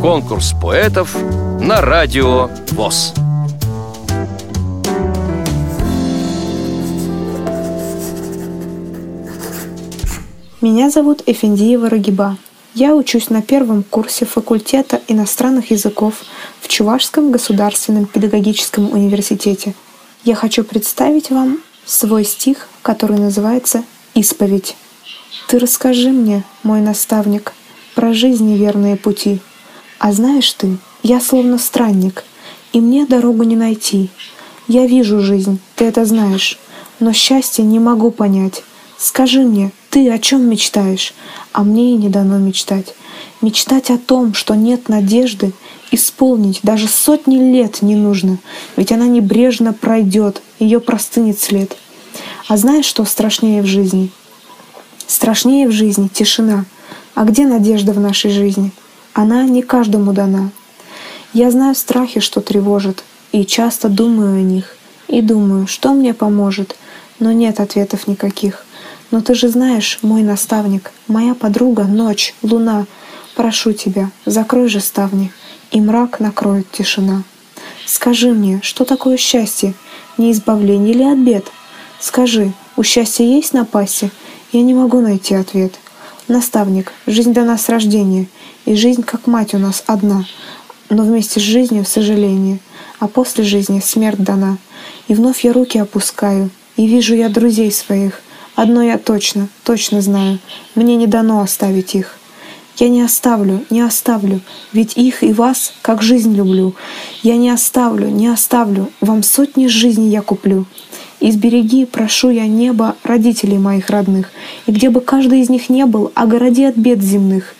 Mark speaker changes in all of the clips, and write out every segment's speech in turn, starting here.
Speaker 1: Конкурс поэтов на радио ВОЗ.
Speaker 2: Меня зовут Эфендиева Рагиба. Я учусь на первом курсе факультета иностранных языков в Чувашском государственном педагогическом университете. Я хочу представить вам свой стих, который называется «Исповедь». Ты расскажи мне, мой наставник, про жизни верные пути. А знаешь ты, я словно странник, и мне дорогу не найти. Я вижу жизнь, ты это знаешь, но счастье не могу понять. Скажи мне, ты о чем мечтаешь? А мне и не дано мечтать. Мечтать о том, что нет надежды, исполнить даже сотни лет не нужно, ведь она небрежно пройдет, ее простынет след. А знаешь, что страшнее в жизни? Страшнее в жизни тишина. А где надежда в нашей жизни? Она не каждому дана. Я знаю страхи, что тревожат, и часто думаю о них. И думаю, что мне поможет, но нет ответов никаких. Но ты же знаешь, мой наставник, моя подруга, ночь, луна. Прошу тебя, закрой же ставни, и мрак накроет тишина. Скажи мне, что такое счастье? Не избавление ли от бед? Скажи, у счастья есть напасти? Я не могу найти ответ. Наставник, жизнь дана с рождения, и жизнь как мать у нас одна, но вместе с жизнью сожаление, а после жизни смерть дана. И вновь я руки опускаю, и вижу я друзей своих, Одно я точно, точно знаю, мне не дано оставить их. Я не оставлю, не оставлю, ведь их и вас, как жизнь люблю. Я не оставлю, не оставлю, вам сотни жизней я куплю. Избереги, прошу я небо родителей моих родных, и где бы каждый из них не был, огороди от бед земных.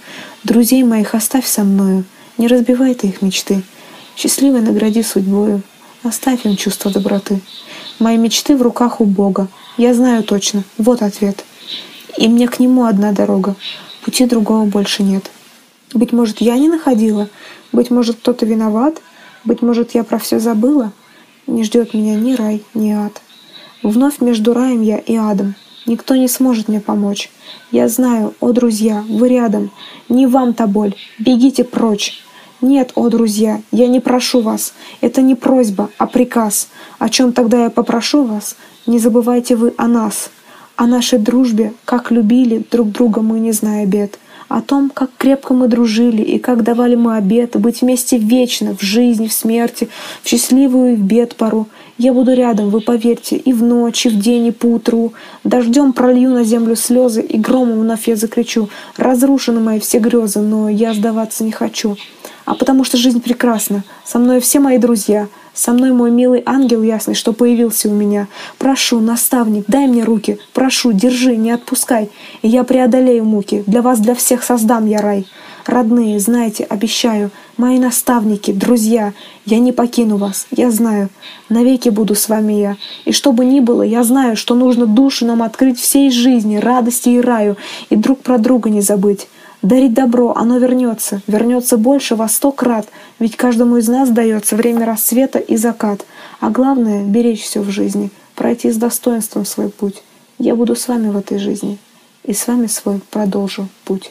Speaker 2: Друзей моих оставь со мною, не разбивай ты их мечты. Счастливой награди судьбою, оставь им чувство доброты. Мои мечты в руках у Бога, я знаю точно, вот ответ. И мне к нему одна дорога. Пути другого больше нет. Быть может, я не находила? Быть может, кто-то виноват? Быть может, я про все забыла? Не ждет меня ни рай, ни ад. Вновь между раем я и адом. Никто не сможет мне помочь. Я знаю, о, друзья, вы рядом. Не вам та боль. Бегите прочь. Нет, о, друзья, я не прошу вас. Это не просьба, а приказ. О чем тогда я попрошу вас? Не забывайте вы о нас, о нашей дружбе, как любили друг друга мы, не зная бед, о том, как крепко мы дружили и как давали мы обет быть вместе вечно, в жизни, в смерти, в счастливую и в бед пору. Я буду рядом, вы поверьте, и в ночь, и в день, и поутру. Дождем пролью на землю слезы, и громом вновь я закричу. Разрушены мои все грезы, но я сдаваться не хочу. А потому что жизнь прекрасна. Со мной все мои друзья — со мной мой милый ангел ясный, что появился у меня. Прошу, наставник, дай мне руки. Прошу, держи, не отпускай. И я преодолею муки. Для вас, для всех создам я рай. Родные, знаете, обещаю, мои наставники, друзья, я не покину вас, я знаю, навеки буду с вами я. И что бы ни было, я знаю, что нужно душу нам открыть всей жизни, радости и раю, и друг про друга не забыть. Дарить добро, оно вернется, вернется больше во сто крат, ведь каждому из нас дается время рассвета и закат. А главное — беречь все в жизни, пройти с достоинством свой путь. Я буду с вами в этой жизни, и с вами свой продолжу путь.